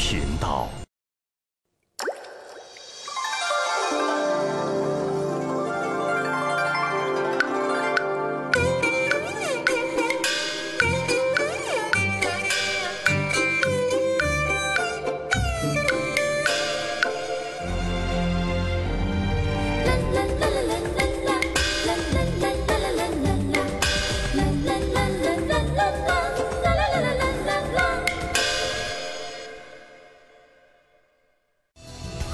频道。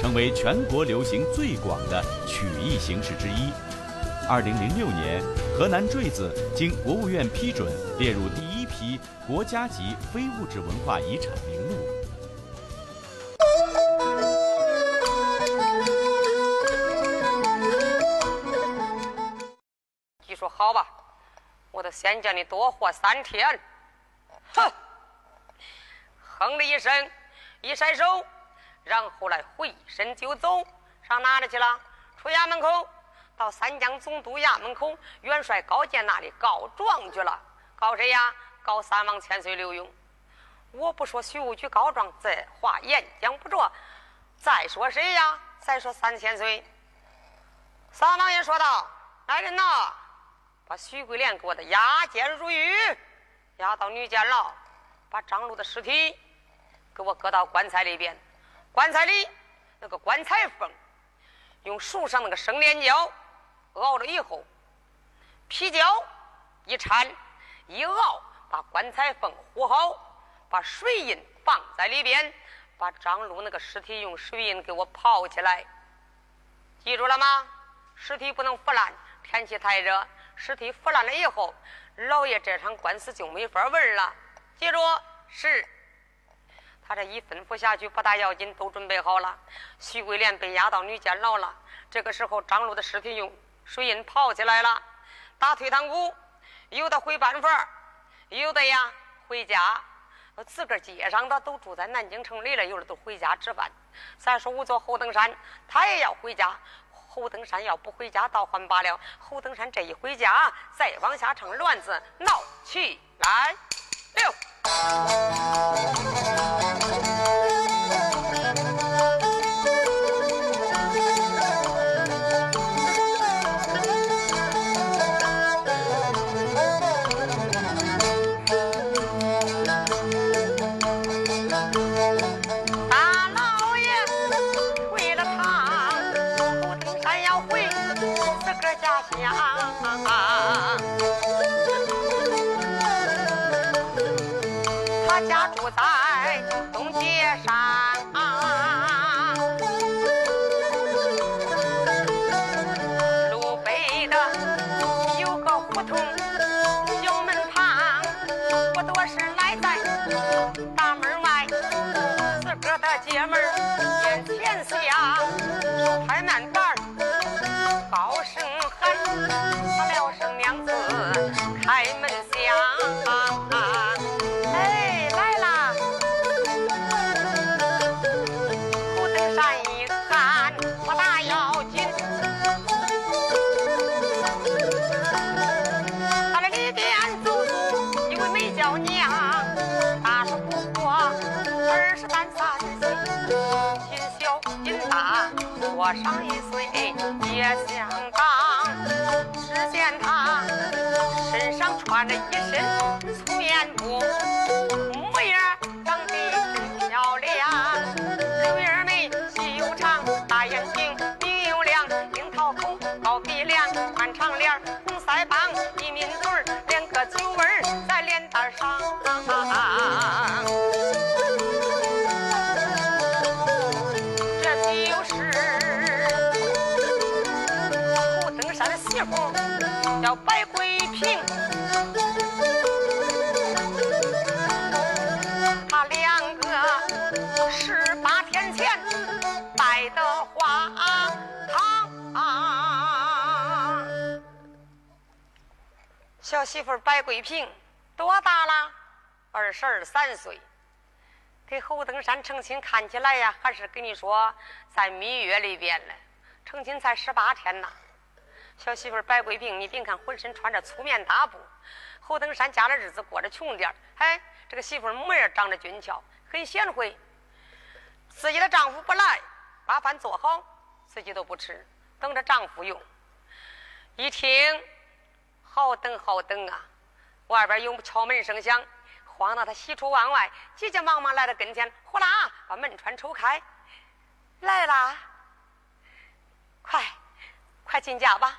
成为全国流行最广的曲艺形式之一。二零零六年，河南坠子经国务院批准列入第一批国家级非物质文化遗产名录。你说好吧，我都先叫你多活三天。哼！哼了一声，一甩手。然后来回身就走，上哪里去了？出衙门口，到三江总督衙门口元帅高见那里告状去了。告谁呀？告三王千岁刘墉。我不说徐务局告状，这话言讲不着。再说谁呀？再说三千岁。三王爷说道：“来人呐，把徐桂莲给我的押解入狱，押到女监牢，把张禄的尸体给我搁到棺材里边。”棺材里那个棺材缝，用树上那个生粘胶熬了以后，皮胶一缠一熬，把棺材缝糊好，把水印放在里边，把张禄那个尸体用水印给我泡起来。记住了吗？尸体不能腐烂，天气太热，尸体腐烂了以后，老爷这场官司就没法玩了。记住，是。他这一吩咐下去，不大要紧，都准备好了。徐桂莲被押到女监牢了。这个时候，张璐的尸体用水印泡起来了。打退堂鼓，有的回办法，有的呀回家。自个儿街上的都住在南京城里了，有的都回家值班。再说，我做侯登山，他也要回家。侯登山要不回家，倒还罢了。侯登山这一回家，再往下唱乱子闹起来了。Yeah. 我上一岁也相当，只见他身上穿着一身粗棉布，媳妇叫白桂平，他两个十八天前拜的花堂。小媳妇白桂平多大了？二十二三岁。给侯登山成亲，看起来呀，还是跟你说在蜜月里边呢。成亲才十八天呐。小媳妇白桂平，你别看浑身穿着粗棉大布，侯登山家的日子过得穷点哎，这个媳妇模样长得俊俏，很贤惠。自己的丈夫不来，把饭做好，自己都不吃，等着丈夫用。一听，好等好等啊！外边有敲门声响。慌得他喜出望外，急急忙忙来到跟前，呼啦把门窗抽开，来啦！快，快进家吧，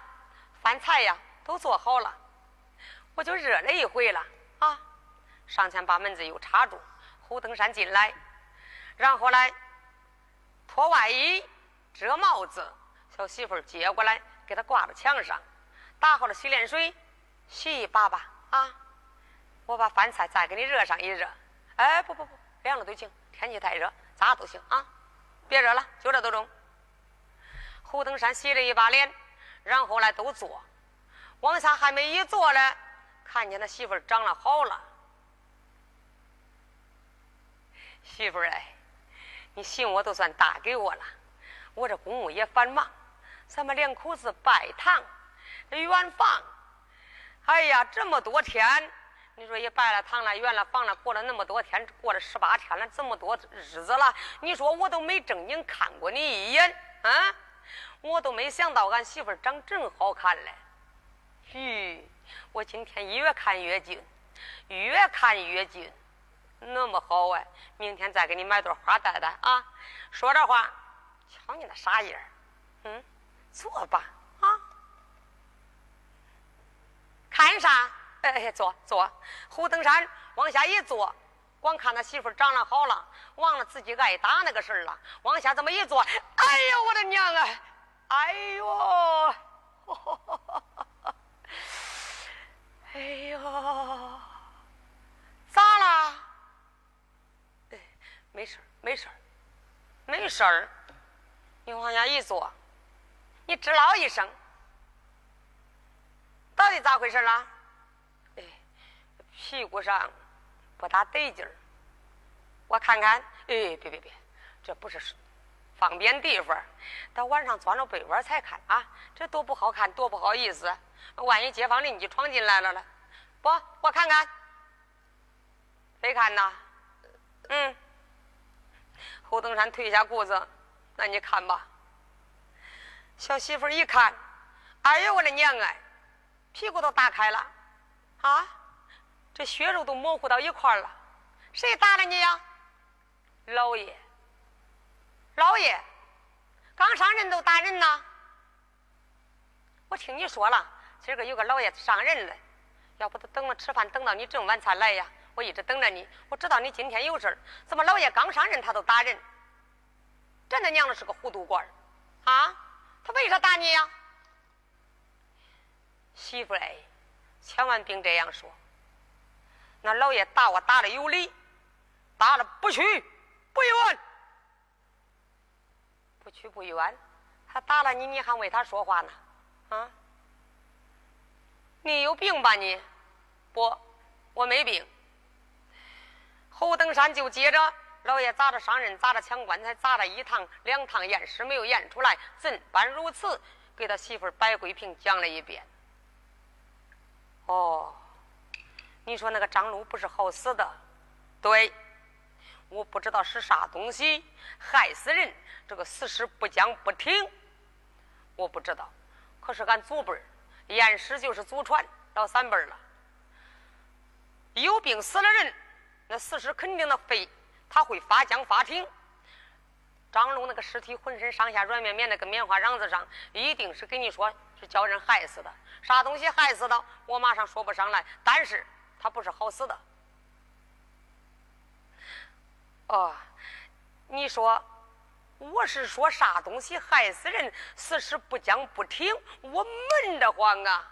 饭菜呀都做好了，我就热了一回了啊！上前把门子又插住，胡登山进来，然后来脱外衣、遮帽子，小媳妇接过来给他挂到墙上，打好了洗脸水，洗一把吧啊！我把饭菜再给你热上一热，哎，不不不，凉了都行，天气太热，咋都行啊，别热了，就这都中。胡登山洗了一把脸，然后来都坐，往下还没一坐呢，看见他媳妇儿长了好了。媳妇儿哎，你信我都算打给我了，我这公务也繁忙，咱们两口子拜堂，圆房，哎呀，这么多天。你说也拜了堂了，圆了房了，过了那么多天，过了十八天了，这么多日子了，你说我都没正经看过你一眼啊！我都没想到俺媳妇长真好看嘞。吁，我今天越看越近，越看越近，那么好哎！明天再给你买朵花戴戴啊！说这话，瞧你那傻样嗯，坐吧啊！看啥？哎，坐坐，胡登山往下一坐，光看他媳妇长得好了，忘了自己挨打那个事儿了。往下这么一坐，哎呦我的娘啊！哎呦，哎呦，咋了？哎，没事儿没事儿没事儿。你往下一坐，你吱唠一声，到底咋回事了？屁股上不大得劲儿，我看看，哎，别别别，这不是方便地方，到晚上钻到被窝才看啊，这多不好看，多不好意思，万一街坊邻居闯进来了呢？不，我看看，谁看呐？嗯，侯登山褪下裤子，那你看吧。小媳妇一看，哎呦我的娘哎，屁股都打开了，啊！这血肉都模糊到一块了，谁打了你呀？老爷，老爷，刚上任都打人呐！我听你说了，今儿个有个老爷上任了，要不他等了吃饭，等到你这么晚才来呀？我一直等着你，我知道你今天有事儿怎么老爷刚上任他都打人？真他娘的是个糊涂官儿啊！他为啥打你呀？媳妇哎，千万别这样说。那老爷打我打的有理，打了不屈不冤，不屈不冤，他打了你，你还为他说话呢？啊？你有病吧你？不，我没病。侯登山就接着，老爷砸着伤人，砸着抢棺材，砸了一趟两趟验尸没有验出来，怎般如此？给他媳妇白桂平讲了一遍。哦。你说那个张禄不是好死的，对，我不知道是啥东西害死人，这个死尸不讲不停，我不知道。可是俺祖辈儿验尸就是祖传老三辈了，有病死了人，那死尸肯定的肺他会发僵发挺。张龙那个尸体浑身上下软绵绵的，跟棉花瓤子上，一定是跟你说是叫人害死的。啥东西害死的，我马上说不上来，但是。他不是好死的。哦，你说我是说啥东西害死人，死尸不僵不挺，我闷得慌啊！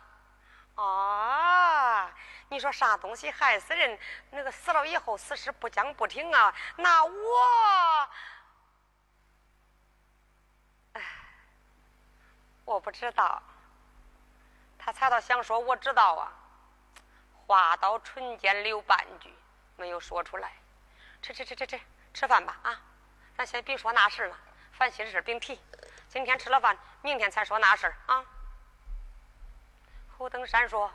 啊，你说啥东西害死人？那个死了以后死尸不僵不挺啊？那我我不知道。他猜到想说我知道啊，话到唇间留半句，没有说出来。吃吃吃吃吃，吃饭吧啊！咱先别说那事了，烦心事别提。今天吃了饭，明天才说那事啊。侯登山说：“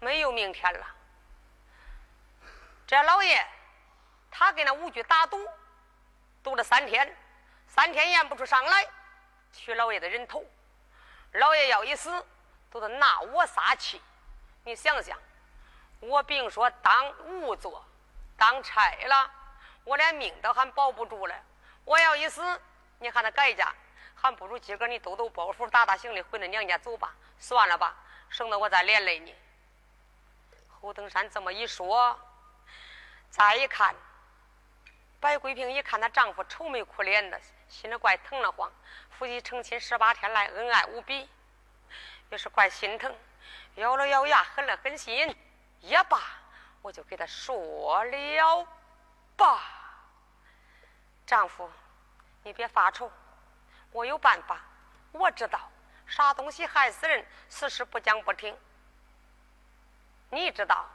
没有明天了。”这老爷，他跟那五局打赌，赌了三天，三天验不出伤来，取老爷的人头。老爷要一死。都得拿我撒气，你想想，我别说当仵作，当差了，我连命都还保不住了。我要一死，你看那改嫁，还不如今个你兜兜包袱，打打行李回那娘家走吧。算了吧，省得我再连累你。侯登山这么一说，再一看，白桂平一看她丈夫愁眉苦脸的，心里怪疼了慌。夫妻成亲十八天来，恩爱无比。也是怪心疼，咬了咬牙，狠了狠心，也罢，我就给他说了爸。丈夫，你别发愁，我有办法。我知道啥东西害死人，此事不讲不听。你知道？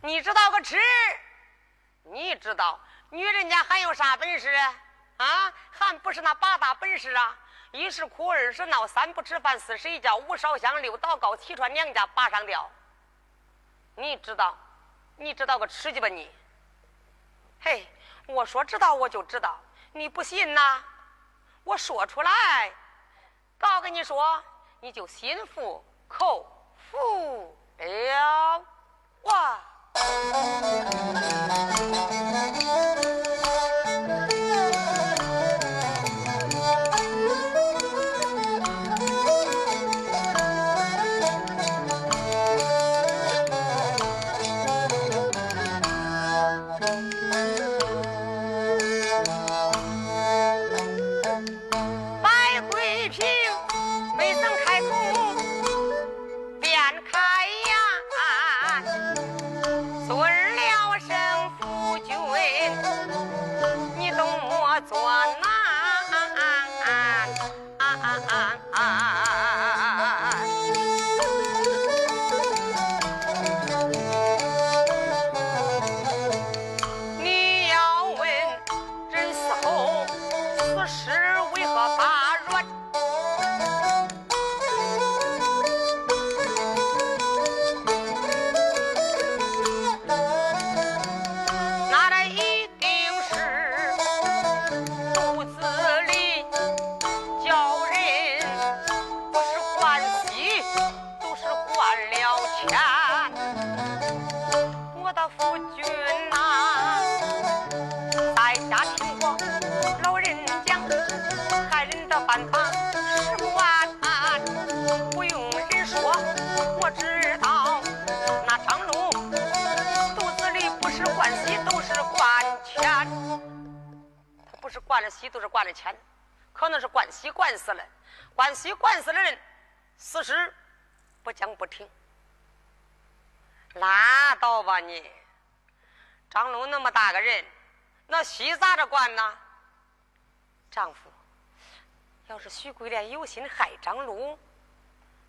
你知道个吃？你知道女人家还有啥本事啊？还不是那八大本事啊？一是哭，二是闹，三不吃饭，四睡觉，五烧香，六祷告，七穿娘家，八上吊。你知道？你知道个吃鸡吧你？嘿，我说知道我就知道，你不信呐？我说出来，告跟你说，你就心服口服了哇。着喜都是惯着钱，可能是惯喜惯死了，惯喜惯死的人，死尸不讲不听，拉倒吧你！张龙那么大个人，那喜咋着惯呢？丈夫，要是徐桂莲有心害张禄，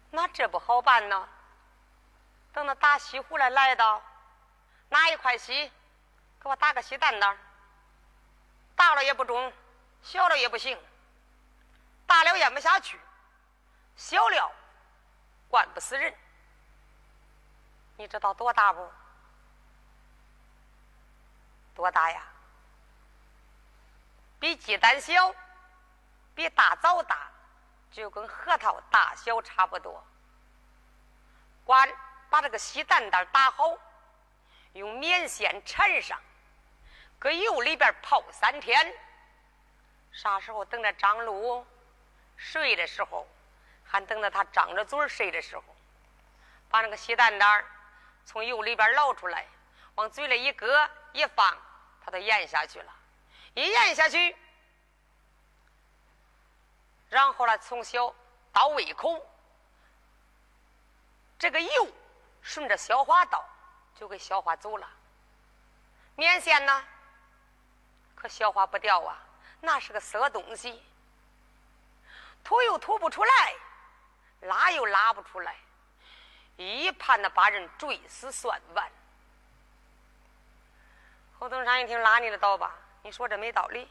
那这不好办呢。等那打西湖来来到，拿一块西，给我打个西蛋蛋。大了也不中，小了也不行。大了咽不下去，小了灌不死人。你知道多大不？多大呀？比鸡蛋小，比大枣大，就跟核桃大小差不多。管把这个稀蛋蛋打好，用棉线缠上。搁油里边泡三天，啥时候等着张禄睡的时候，还等着他张着嘴睡的时候，把那个稀蛋蛋从油里边捞出来，往嘴里一搁一放，他都咽下去了。一咽下去，然后呢，从小到胃口，这个油顺着消化道就给消化走了。棉线呢？可消化不掉啊，那是个色东西，吐又吐不出来，拉又拉不出来，一盘的把人追死算完。侯登山一听拉你的倒吧，你说这没道理。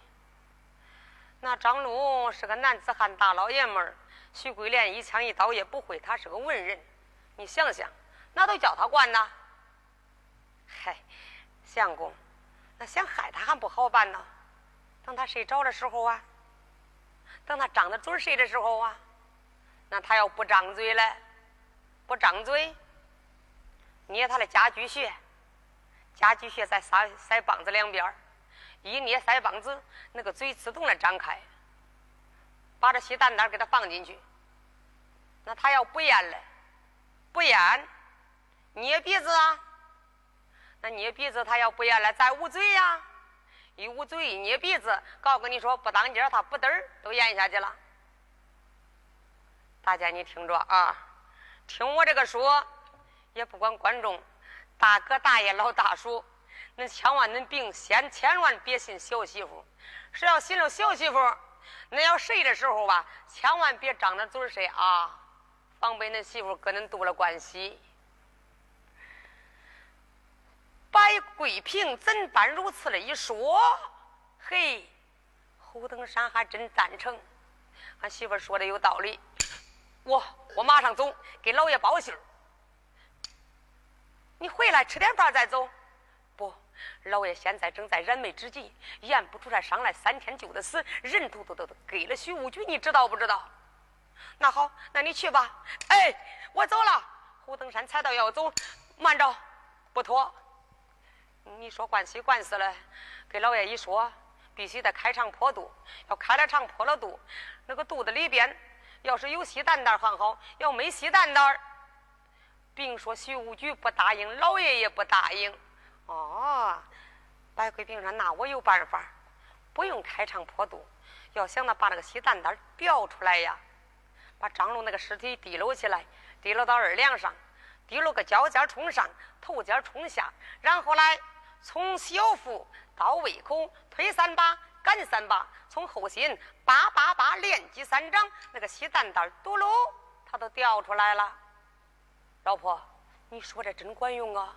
那张禄是个男子汉大老爷们儿，徐桂莲一枪一刀也不会，他是个文人。你想想，那都叫他管呐？嗨，相公，那想害他还不好办呢。等他睡着的时候啊，等他张着嘴睡的时候啊，那他要不张嘴嘞，不张嘴，捏他的家居穴，家居穴在腮腮帮子两边一捏腮帮子，那个嘴自动的张开，把这稀蛋蛋给他放进去。那他要不咽嘞，不咽，捏鼻子啊。那捏鼻子，他要不咽了，再捂嘴呀。一捂嘴，一捏鼻子，告跟你说不当家，他不嘚儿都咽下去了。大家你听着啊，听我这个说，也不管观众，大哥大爷老大叔。恁千万恁病先千万别信小媳妇，是要信了小媳妇，恁要睡的时候吧，千万别张着嘴睡啊，防备恁媳妇跟恁多了关系。白桂平怎般如此的一说，嘿，胡登山还真赞成，俺媳妇说的有道理，我我马上走，给老爷报信儿。你回来吃点饭再走。不老爷现在正在燃眉之急，验不出来上来三天就得死，人都都都都给了徐无惧，你知道不知道？那好，那你去吧。哎，我走了。胡登山踩到要走，慢着，不妥。你说惯西惯死了，给老爷一说，必须得开肠破肚。要开了肠破了肚，那个肚子里边要是有稀蛋蛋还好，要没稀蛋蛋，并说徐无惧不答应，老爷也不答应。哦。白桂平说：“那我有办法，不用开肠破肚。要想那把那个稀蛋蛋表出来呀，把张龙那个尸体提溜起来，提溜到二梁上，提溜个脚尖冲上，头尖冲下，然后来从小腹到胃口推三把，赶三把，从后心叭叭叭连击三掌，那个稀蛋蛋嘟噜，它都掉出来了。老婆，你说这真管用啊！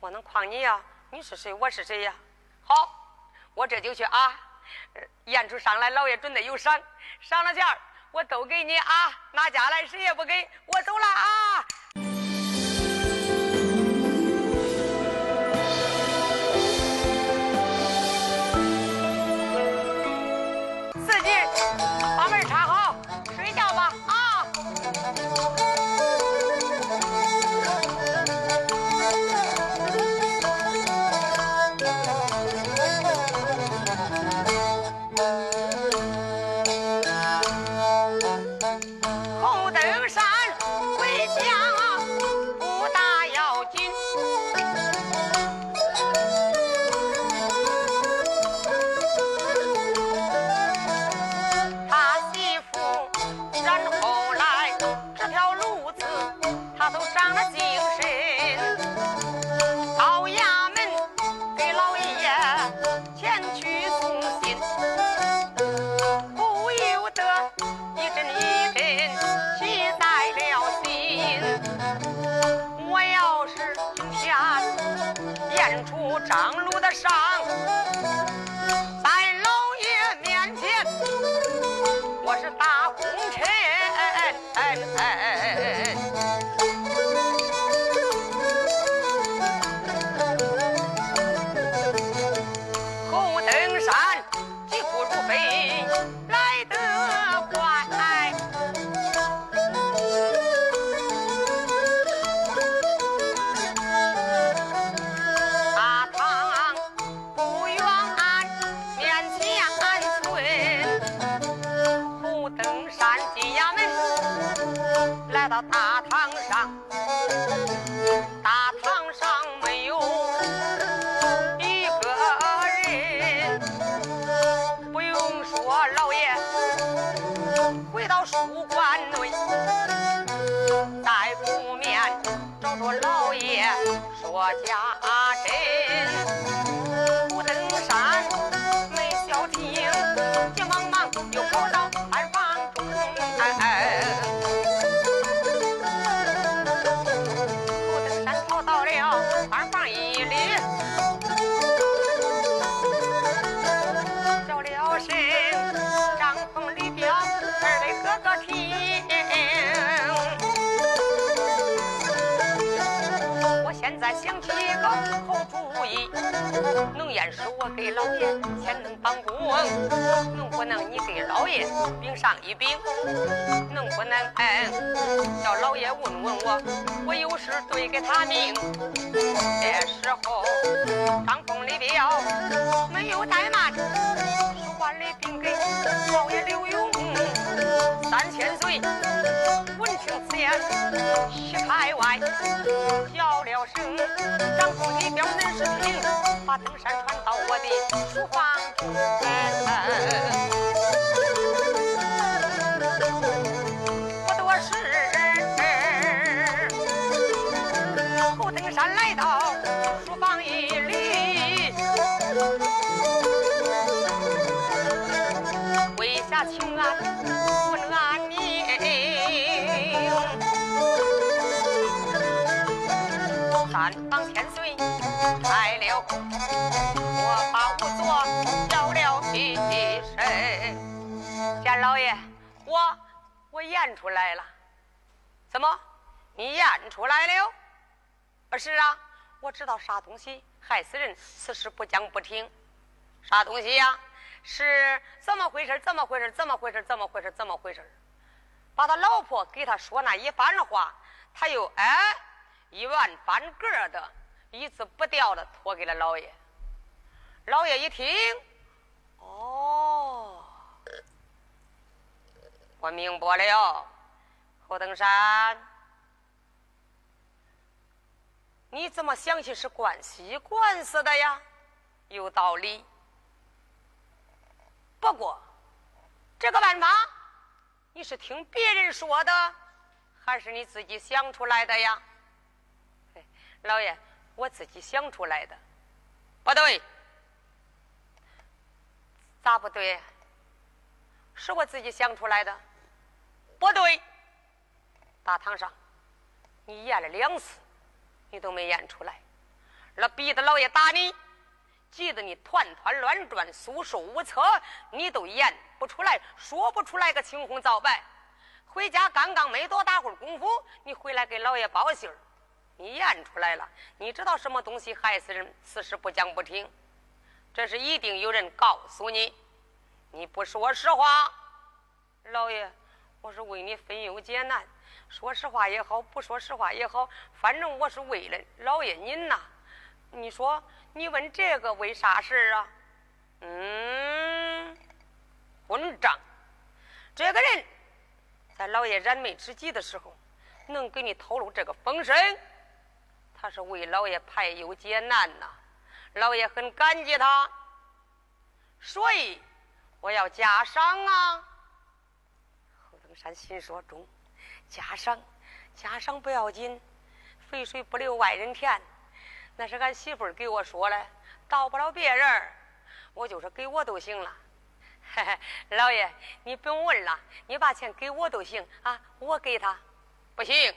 我能诓你呀？”你是谁？我是谁呀？好，我这就去啊！验出伤来，老爷准得有赏，赏了钱我都给你啊！拿家来谁也不给我走了啊！我给老爷钱能帮工，能不能你给老爷禀上一禀？能不能，叫老爷问问我，我有事对给他明。这时候张凤李彪没有怠慢，书馆里禀给老爷刘永三千岁。闻听此言，喜开外，叫了声：“张凤李彪恁是听，把登山传到我的书房中。”不多时，后登山来到书房一里，跪下请安，三房千岁开了，我把仵作叫了一声。见老爷，我我验出来了。怎么？你验出来了？不是啊，我知道啥东西害死人，此事不讲不听。啥东西呀？是怎么回事？怎么回事？怎么回事？怎么回事？怎么回事？把他老婆给他说那一番话，他又哎。一万翻个的，一字不掉的托给了老爷。老爷一听，哦，我明白了。侯登山，你怎么想起是关西官司的呀？有道理。不过，这个办法，你是听别人说的，还是你自己想出来的呀？老爷，我自己想出来的，不对，咋不对？是我自己想出来的，不对。大堂上，你验了两次，你都没验出来，那逼得老爷打你，急得你团团乱转，束手无策，你都验不出来，说不出来个青红皂白。回家刚刚没多大会儿功夫，你回来给老爷报信儿。你验出来了，你知道什么东西害死人？此事不讲不听，这是一定有人告诉你。你不说实话，老爷，我是为你分忧解难。说实话也好，不说实话也好，反正我是为了老爷您呐。你说，你问这个为啥事啊？嗯，混账！这个人，在老爷燃眉之急的时候，能给你透露这个风声。他是为老爷排忧解难呐，老爷很感激他，所以我要加赏啊。侯登山心说中，加赏，加赏不要紧，肥水不流外人田，那是俺媳妇儿给我说的，到不了别人，我就是给我都行了。嘿嘿，老爷你不用问了，你把钱给我都行啊，我给他，不行，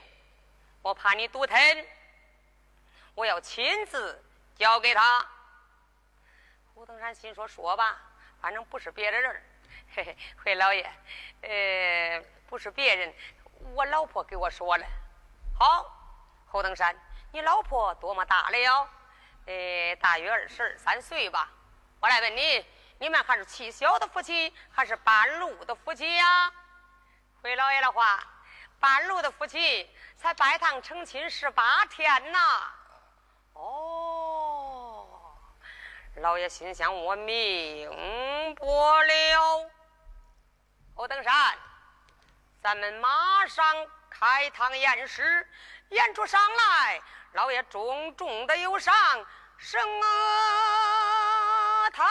我怕你独吞。我要亲自交给他。胡登山心说：“说吧，反正不是别的人嘿嘿，回老爷，呃，不是别人，我老婆给我说了。好，胡登山，你老婆多么大了？呃，大约二十二三岁吧。我来问你，你们还是气小的夫妻，还是半路的夫妻呀？回老爷的话，半路的夫妻才拜堂成亲十八天呐。”哦，老爷心想：我明白了。侯登山，咱们马上开堂验尸，验出伤来，老爷重重的有赏，升堂。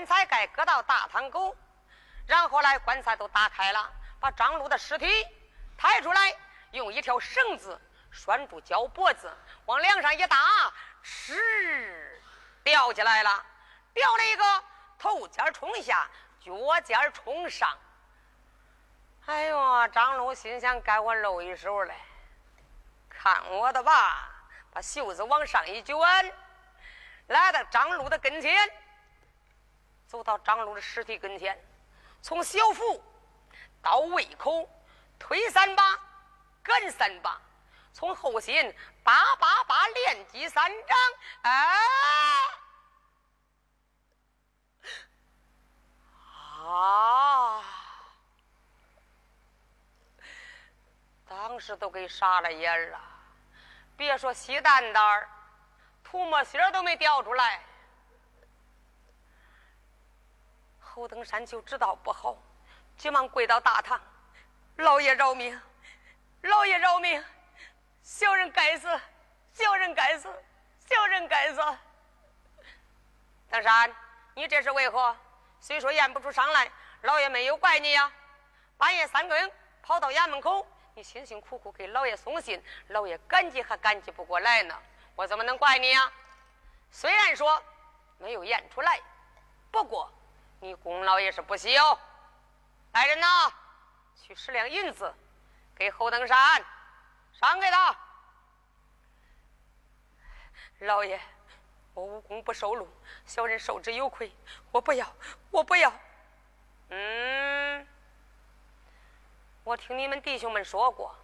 棺材盖搁到大堂口，然后来棺材都打开了，把张禄的尸体抬出来，用一条绳子拴住脚脖子，往梁上一搭，哧，吊起来了，吊了一个头尖冲下，脚尖冲上。哎呦，张禄心想：该我露一手了，看我的吧！把袖子往上一卷，来到张禄的跟前，走到张龙的尸体跟前，从小腹到胃口推三把，赶三把，从后心八八八连击三掌，啊，啊！当时都给傻了眼了，别说稀蛋蛋儿，吐沫星都没掉出来。侯登山就知道不好，急忙跪到大堂：“老爷饶命，老爷饶命！小人该死，小人该死，小人该死！”登山，你这是为何？虽说验不出伤来，老爷没有怪你呀。半夜三更跑到衙门口，你辛辛苦苦给老爷送信，老爷感激还感激不过来呢。我怎么能怪你呀？虽然说没有验出来，不过你功劳也是不小。来人呐，取十两银子给侯登山，赏给他。老爷。我无功不受禄，小人受之有愧。我不要，我不要。嗯，我听你们弟兄们说过，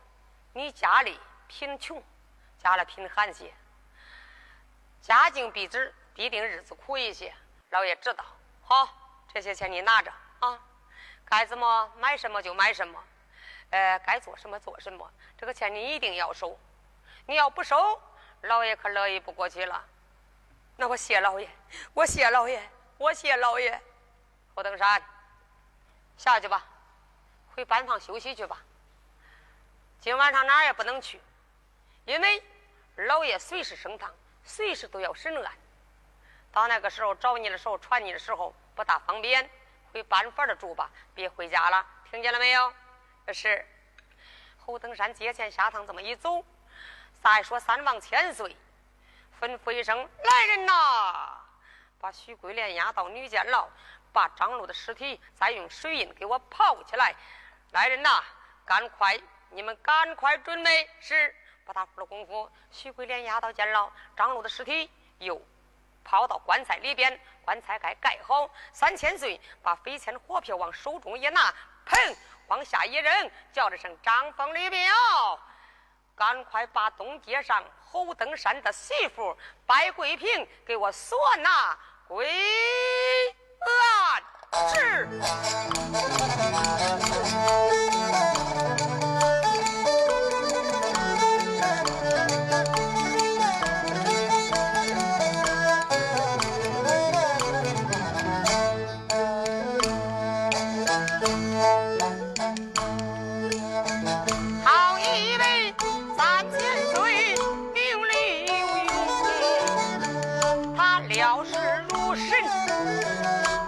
你家里贫穷，家里贫寒些，家境逼之，必定日子苦一些。老爷知道，好，这些钱你拿着啊，该怎么买什么就买什么，呃，该做什么做什么。这个钱你一定要收，你要不收，老爷可乐意不过去了。那我谢老爷，我谢老爷，我谢老爷。侯登山，下去吧，回班房休息去吧。今晚上哪儿也不能去，因为老爷随时升堂，随时都要审案。到那个时候找你的时候，传你的时候不大方便，回班房的住吧，别回家了。听见了没有？是。侯登山接钱下堂，这么一走，再说三王千岁。吩咐一声：“来人呐！把徐桂莲押到女监牢，把张禄的尸体再用水印给我泡起来。来人呐！赶快，你们赶快准备！是。不大会儿功夫，徐桂莲押到监牢，张禄的尸体又抛到棺材里边，棺材盖盖好。三千岁把飞钱火票往手中一拿，砰，往下一扔，叫了声：张凤李彪。”赶快把东街上侯登山的媳妇白桂平给我索拿归。事如神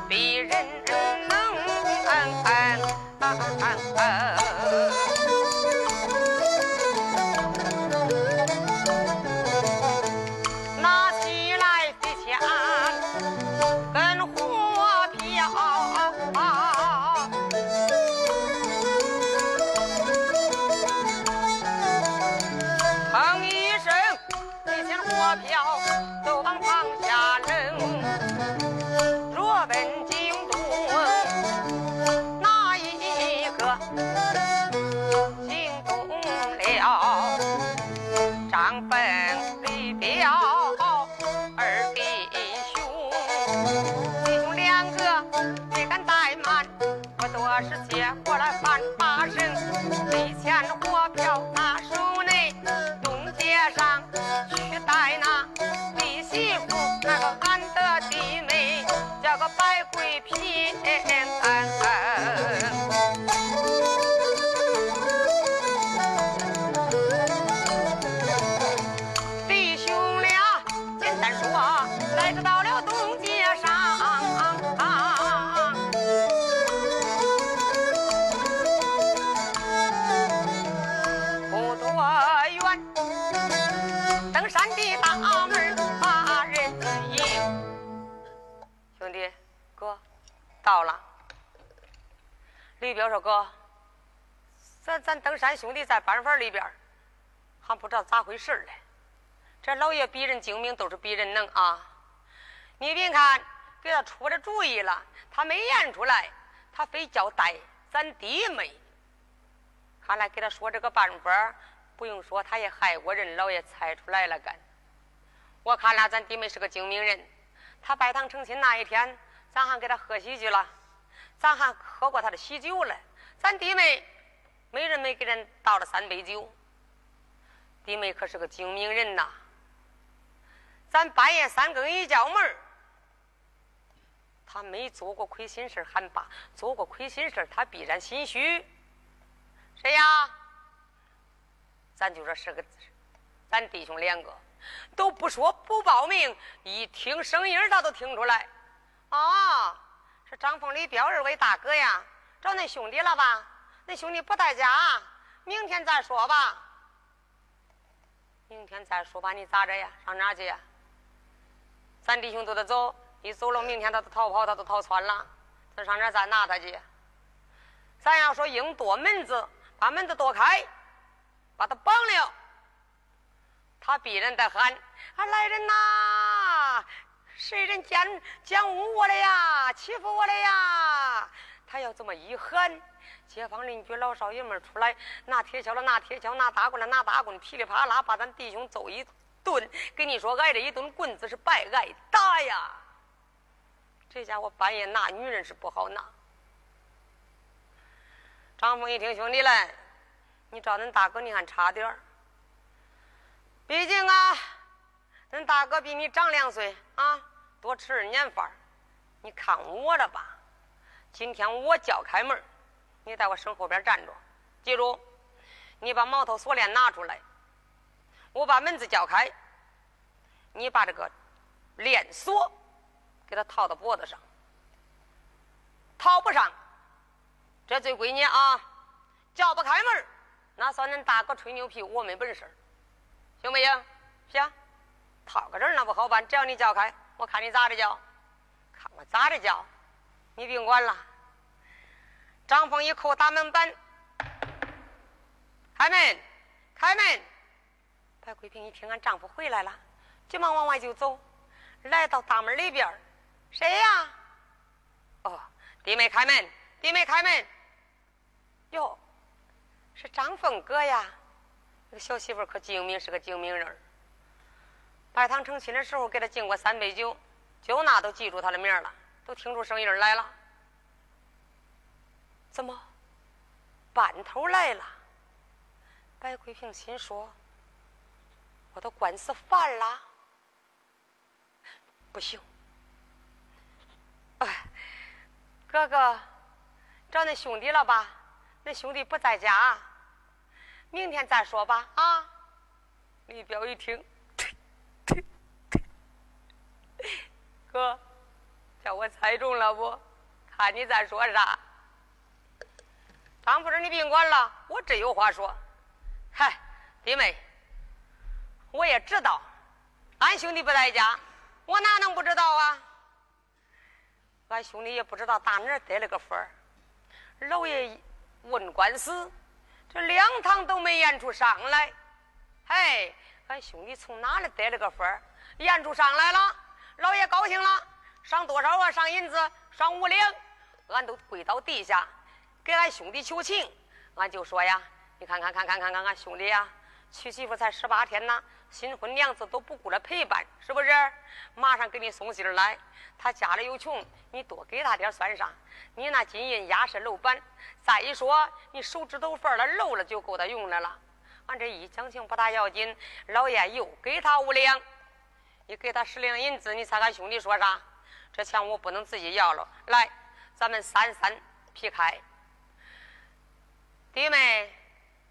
比人能李彪说：“哥，咱咱登山兄弟在班房里边，还不知道咋回事嘞。这老爷比人精明，都是比人能啊。你别看给他出了主意了，他没演出来，他非叫带咱弟妹。看来给他说这个办法，不用说，他也害过人。老爷猜出来了，干。我看了咱弟妹是个精明人，他拜堂成亲那一天，咱还给他喝喜酒了。”咱还喝过他的喜酒了，咱弟妹每人没给人倒了三杯酒。弟妹可是个精明人呐，咱半夜三更一叫门他没做过亏心事喊爸，做过亏心事他必然心虚。谁呀？咱就说是个，咱弟兄两个都不说不报名，一听声音他都听出来啊。是张凤李彪二位大哥呀，找恁兄弟了吧？恁兄弟不在家，明天再说吧。明天再说吧，你咋着呀？上哪去呀？咱弟兄都得走，一走了，明天他都逃跑，他都逃窜了。咱上哪再拿他去？咱要说硬夺门子，把门子夺开，把他绑了，他必然得喊：“啊，来人呐！”谁人奸奸污我了呀？欺负我了呀？他要这么一喊，街坊邻居老少爷们出来拿铁锹了，拿铁锹；拿大棍了，拿大棍，噼里啪啦把咱弟兄揍一顿。跟你说，挨这一顿棍子是白挨打呀！这家伙半夜拿女人是不好拿。张峰一听，兄弟嘞，你找恁大哥，你还差点儿。毕竟啊。恁大哥比你长两岁啊，多吃二年饭你看我的吧，今天我叫开门你在我身后边站着，记住，你把毛头锁链拿出来，我把门子叫开，你把这个链锁给他套到脖子上，套不上，这罪归你啊！叫不开门那算恁大哥吹牛皮，我没本事，行不行？行。套个人那不好办，只要你叫开，我看你咋的叫，看我咋的叫，你别管了。张峰一扣大门板，开门，开门。白桂平一听俺丈夫回来了，急忙往外就走，来到大门里边谁呀？哦，弟妹开门，弟妹开门。哟，是张凤哥呀，那个小媳妇可精明，是个精明人拜堂成亲的时候，给他敬过三杯酒，就那都记住他的名了，都听出声音来了。怎么半头来了？白桂平心说：“我的官司犯了，不行。哎，哥哥，找恁兄弟了吧？恁兄弟不在家，明天再说吧。啊！”李彪一听，哥，叫我猜中了不？看你再说啥。张夫人，你别管了，我真有话说。嗨，弟妹，我也知道，俺兄弟不在家，我哪能不知道啊？俺兄弟也不知道打哪儿得了个分儿，老爷问官司，这两趟都没验出上来。嘿，俺兄弟从哪里得了个分儿，验出上来了，老爷高兴了，赏多少啊？赏银子，赏五两，俺都跪到地下给俺兄弟求情，俺就说呀。你看看看看看看，俺兄弟呀，娶媳妇才十八天呐，新婚娘子都不顾着陪伴，是不是？马上给你送信来。他家里有穷，你多给他点算啥？你那金银压是楼板，再一说你手指头缝了漏了就够他用的了。俺这一讲情不大要紧，老爷又给他五两，你给他十两银子，你猜俺兄弟说啥？这钱我不能自己要了，来，咱们三三劈开，弟妹。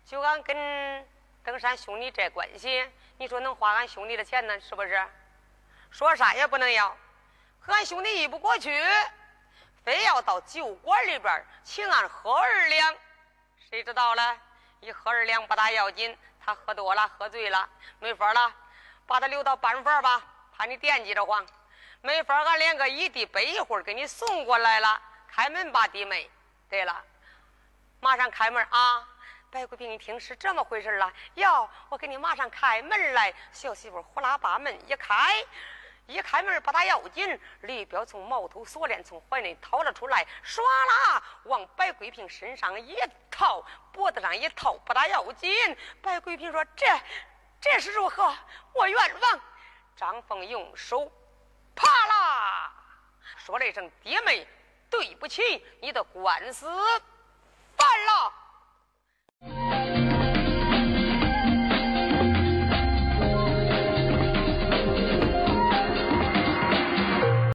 就俺跟登山兄弟这关系，你说能花俺兄弟的钱呢？是不是？说啥也不能要，可俺兄弟一不过去，非要到酒馆里边请俺喝二两。谁知道了？一喝二两不大要紧，他喝多了，喝醉了，没法了，把他留到班房吧，怕你惦记着慌。没法，俺连个一地背一会儿给你送过来了。开门吧，弟妹。对了，马上开门啊！白桂平一听是这么回事了，哟，我给你马上开门来。小媳妇呼啦把门一开，一开门不大要紧。李彪从毛头锁链从怀里掏了出来，唰啦往白桂平身上一套，脖子上一套不大要紧。白桂平说：“这这是如何？我冤枉！”张凤用手啪啦说了一声：“爹妹，对不起，你的官司。”